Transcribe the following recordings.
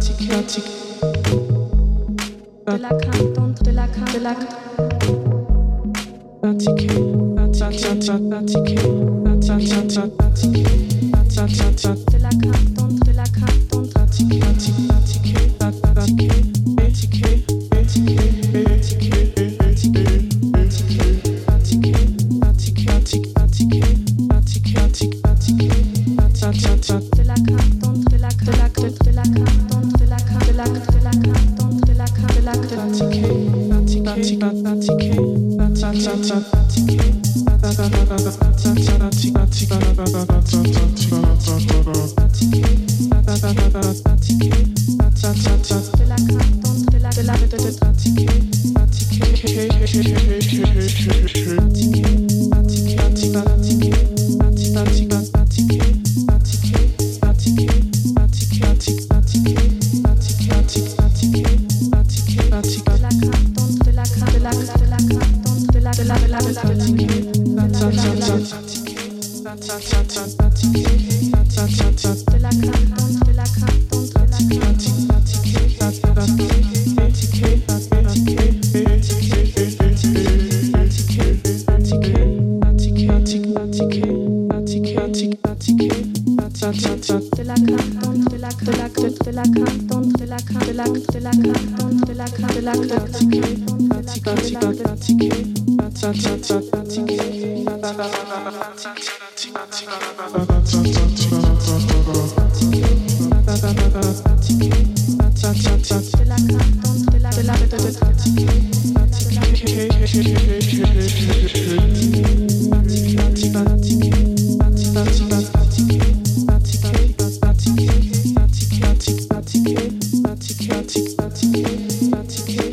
tic, un tic. De la cantante, de la de la Un tic, un tic, un tic, un tic, un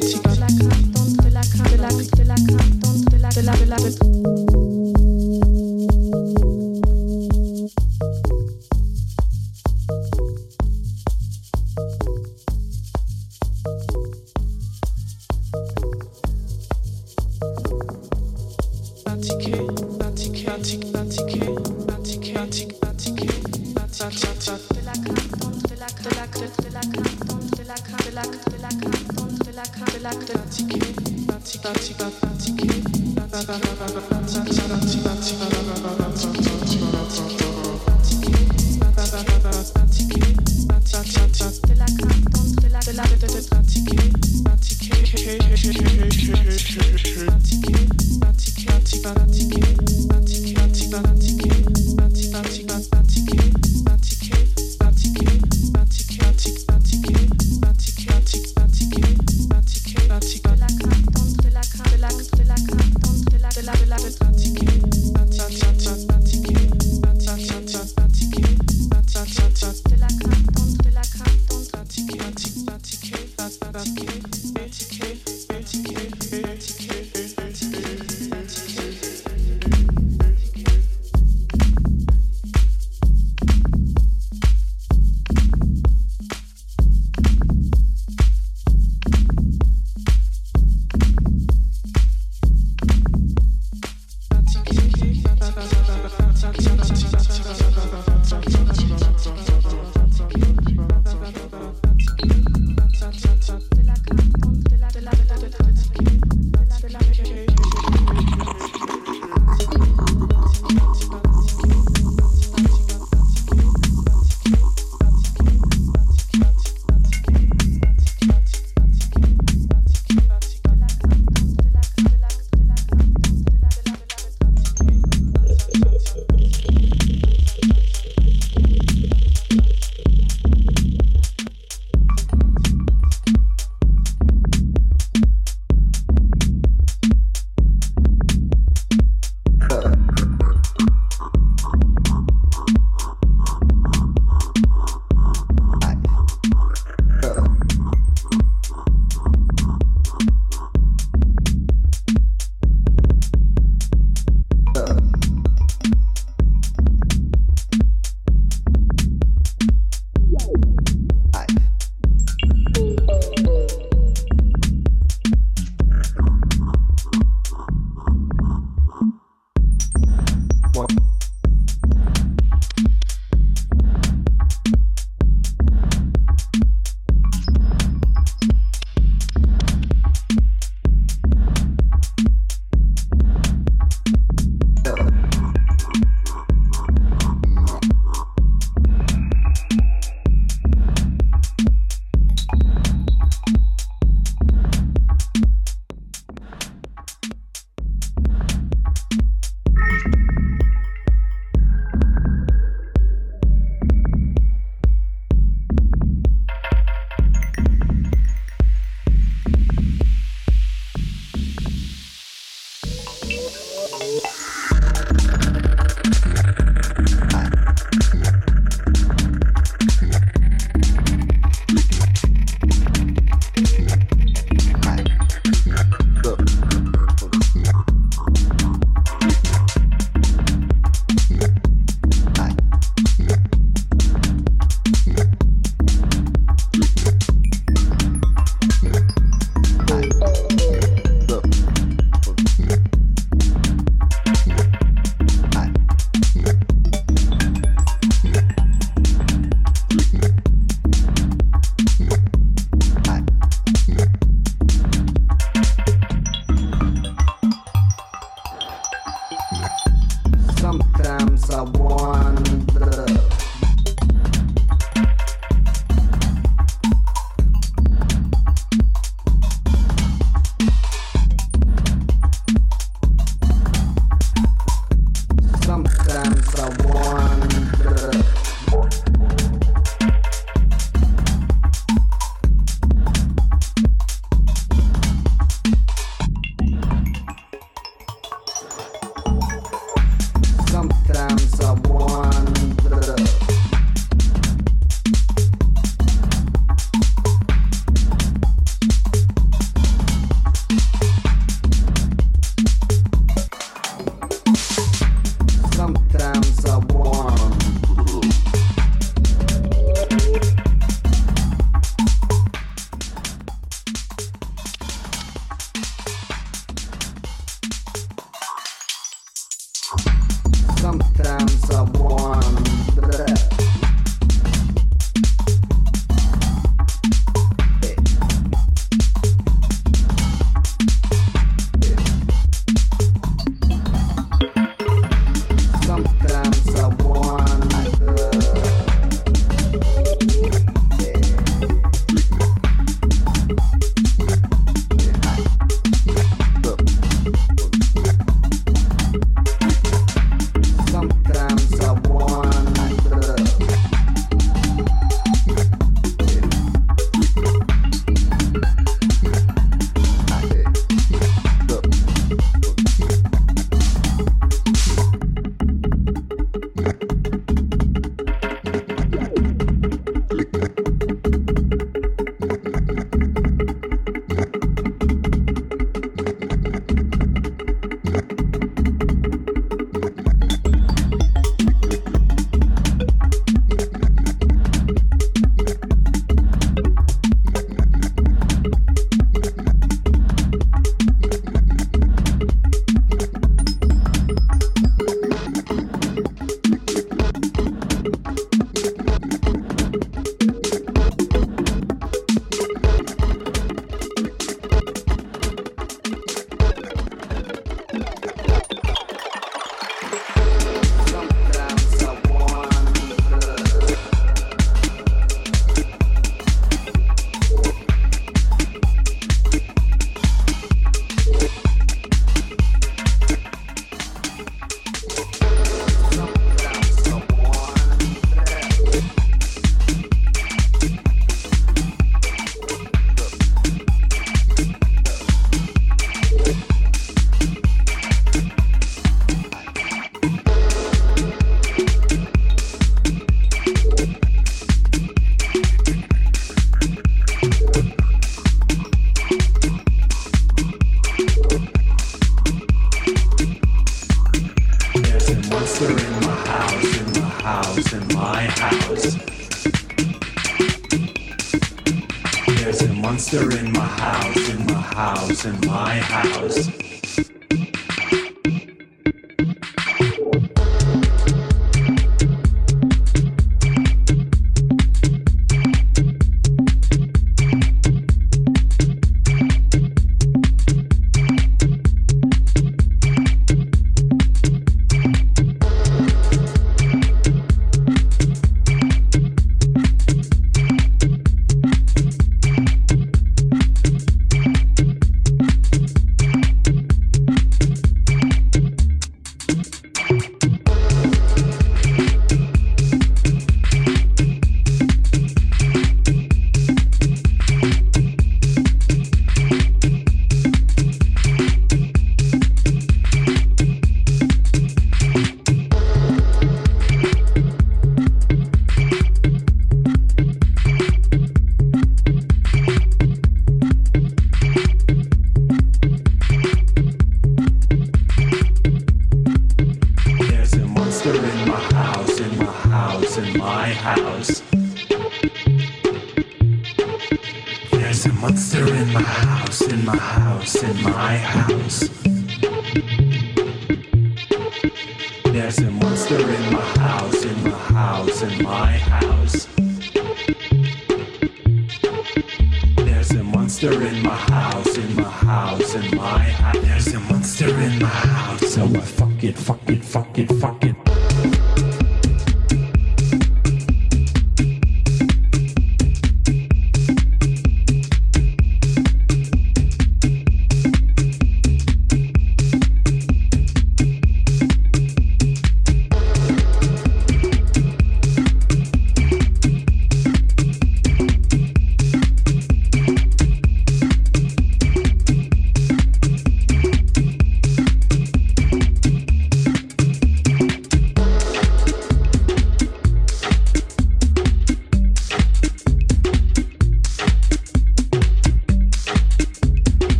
chica, chica.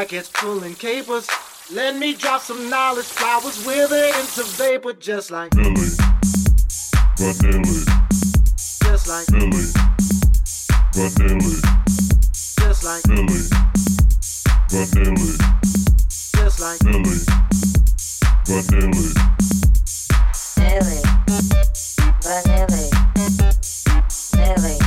It's pulling capers. Let me drop some knowledge, flowers wither into vapor, just like Billy, Vanilli, just like Billy, Vanilli, just like Billy, Vanilli, just like Billy, Vanilla. Billy, Vanilla. Billy,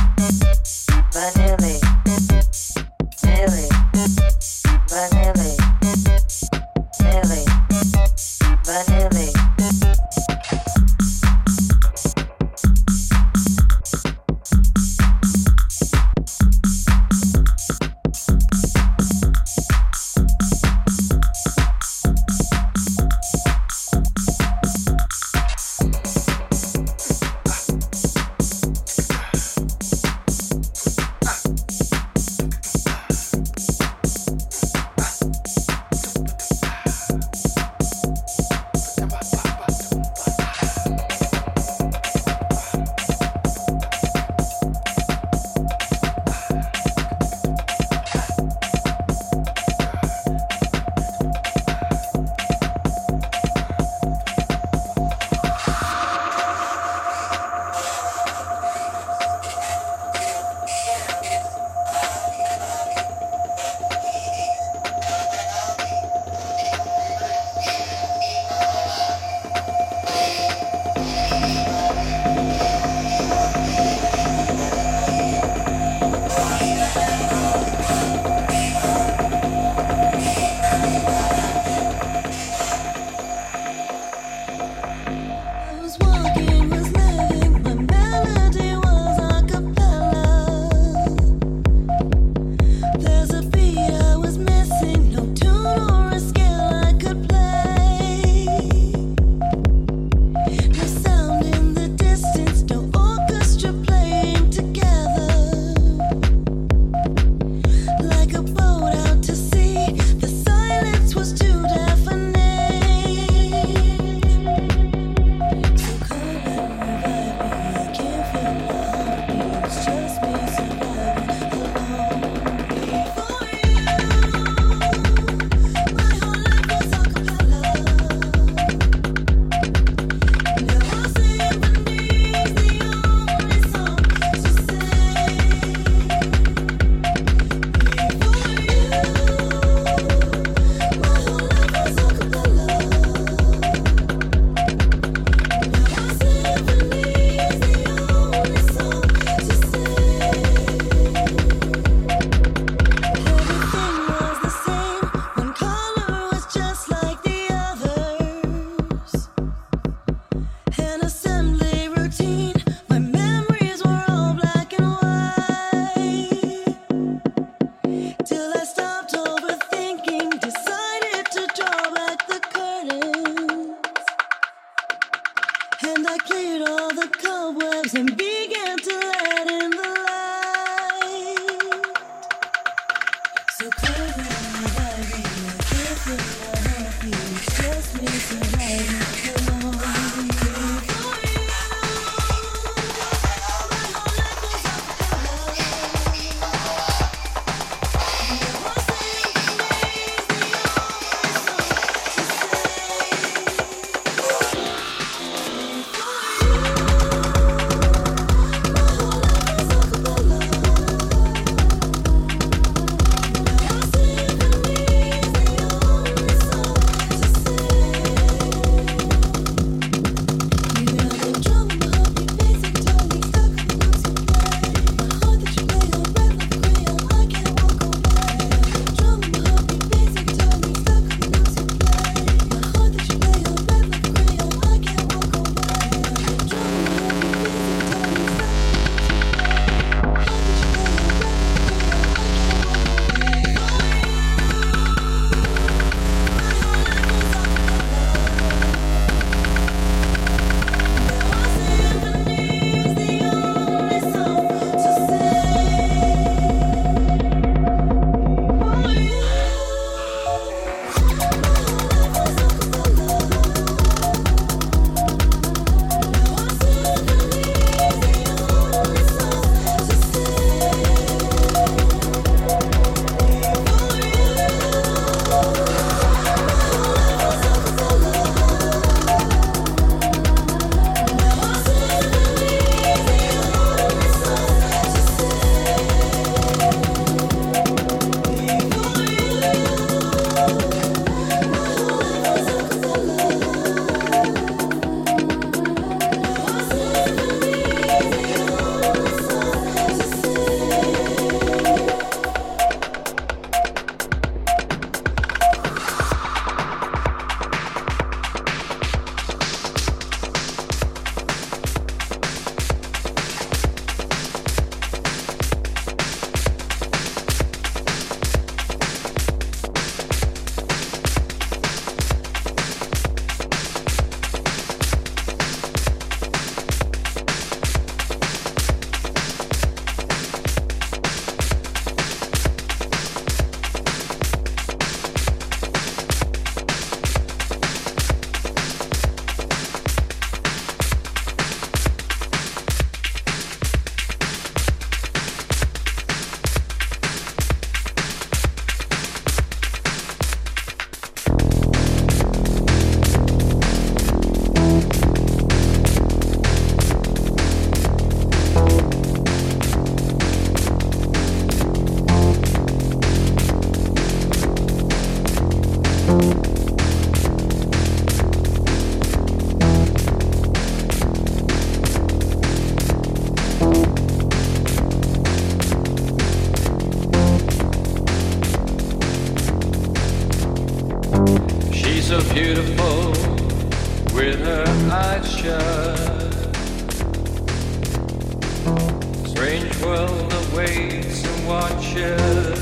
World awaits and watches.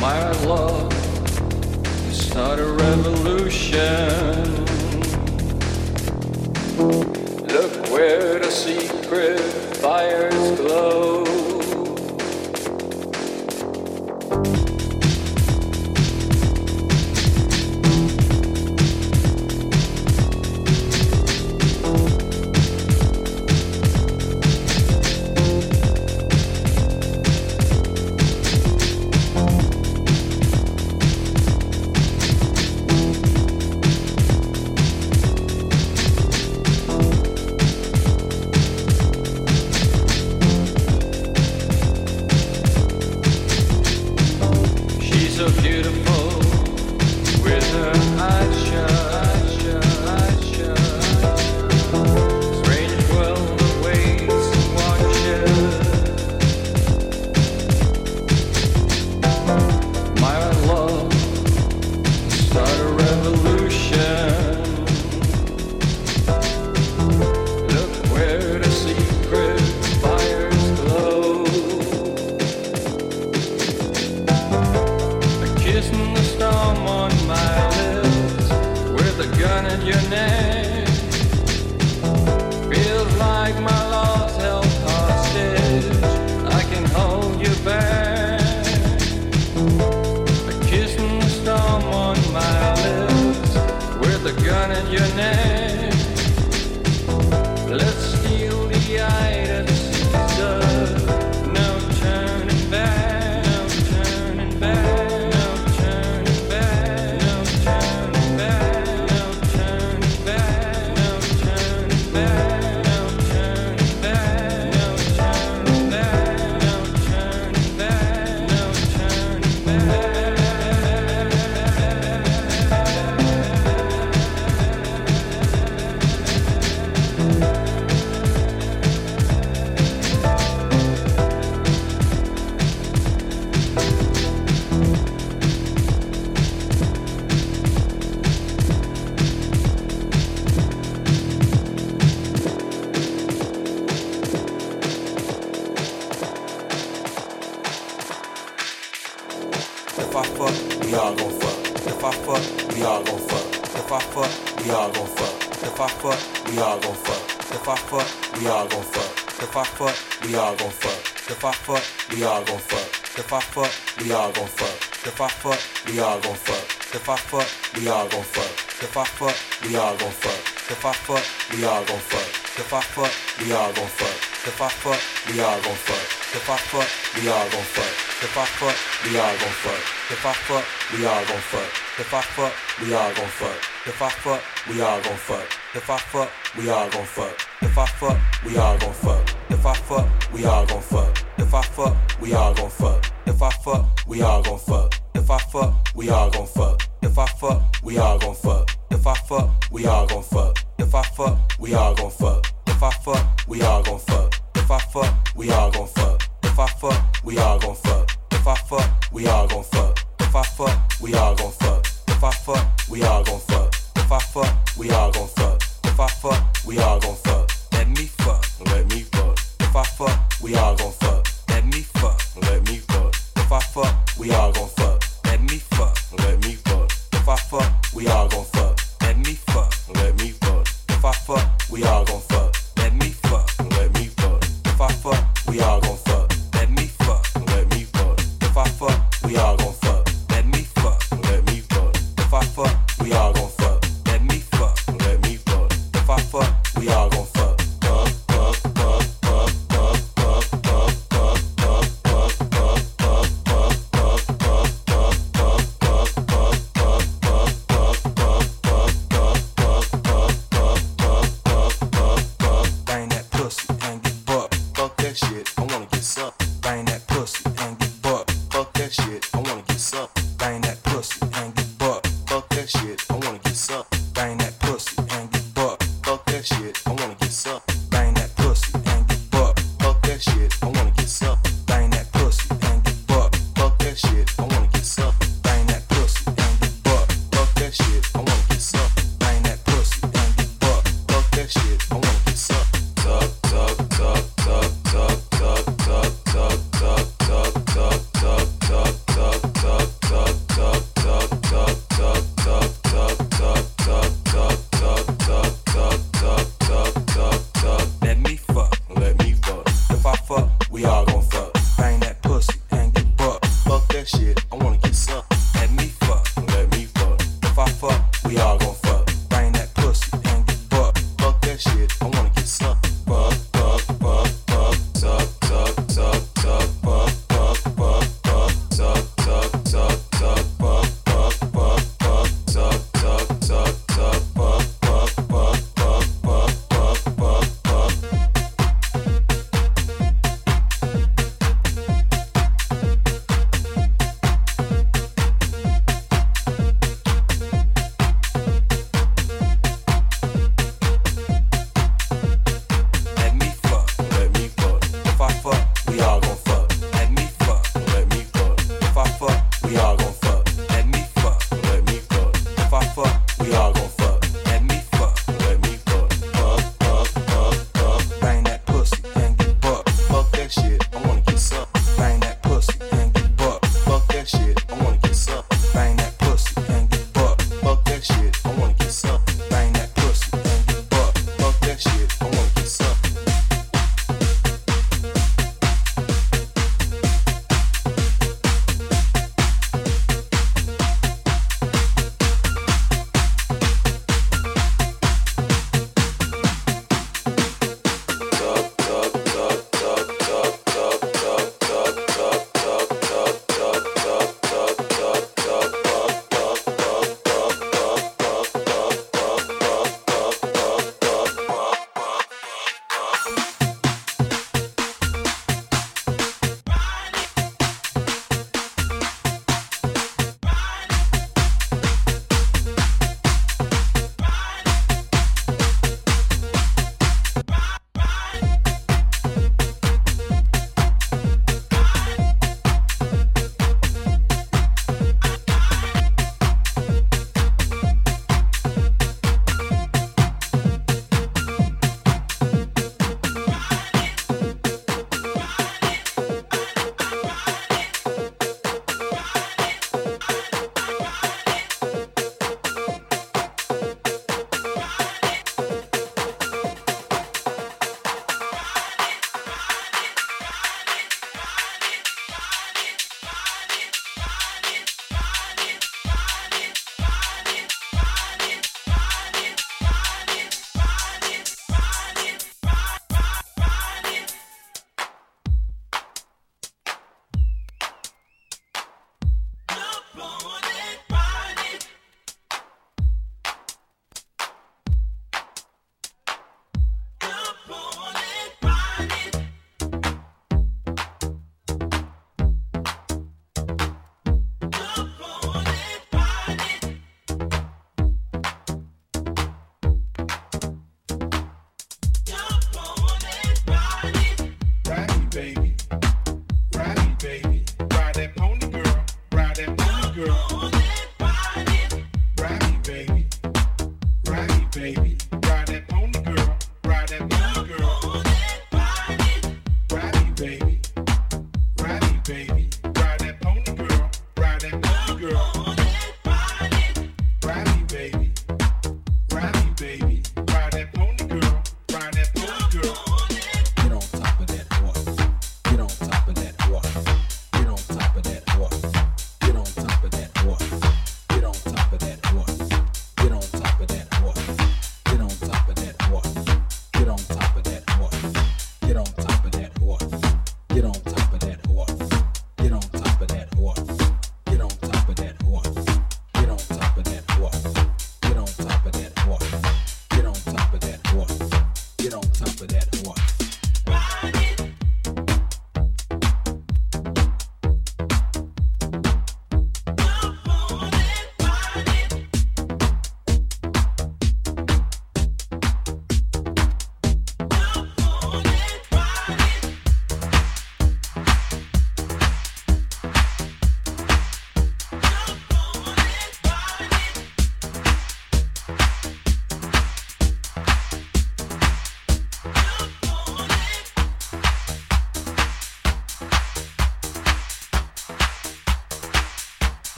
My love, start a revolution. Look where the secret fires glow. All gon' fuck. If I fuck, we all gon' fuck. If I fuck, we all gon' fuck. If I fuck, we all gon' fuck. If I fuck, we all gon' fuck. If I fuck, we all gon' fuck. If I fuck, we all gon' fuck. If I fuck, we all gon' fuck. If I fuck, we all gon' fuck. If I fuck, we all gon' fuck. If I fuck, we all gon' fuck. If I fuck, we all gon' fuck. If I fuck, we all gon' fuck. If I fuck, we all gon' fuck. If I fuck, we all gon' fuck. If I fuck, we all gon' fuck. If I fuck, we all gon' fuck. If I fuck, we all gon' fuck. If I fuck, we all gon' fuck. If I fuck, we all gon' fuck. If I fuck, we all gon' fuck. If I fuck, we all gon' fuck. If I fuck, we all gon' fuck. If I fuck, we all gon' fuck. If I fuck, we all gon' fuck. If I fuck, we all gon' fuck. If I fuck, we all gon' fuck. If I fuck, we all gon' fuck. If I fuck, we all gon' fuck. Let me fuck. Let me fuck. If I fuck, we all gon' fuck. Let me fuck. Let me fuck. If I fuck, we all gon' fuck. Let me fuck. Let me fuck. If I fuck, we all gon' fuck. Let me fuck. Let me fuck. If I fuck, we all gon' fuck.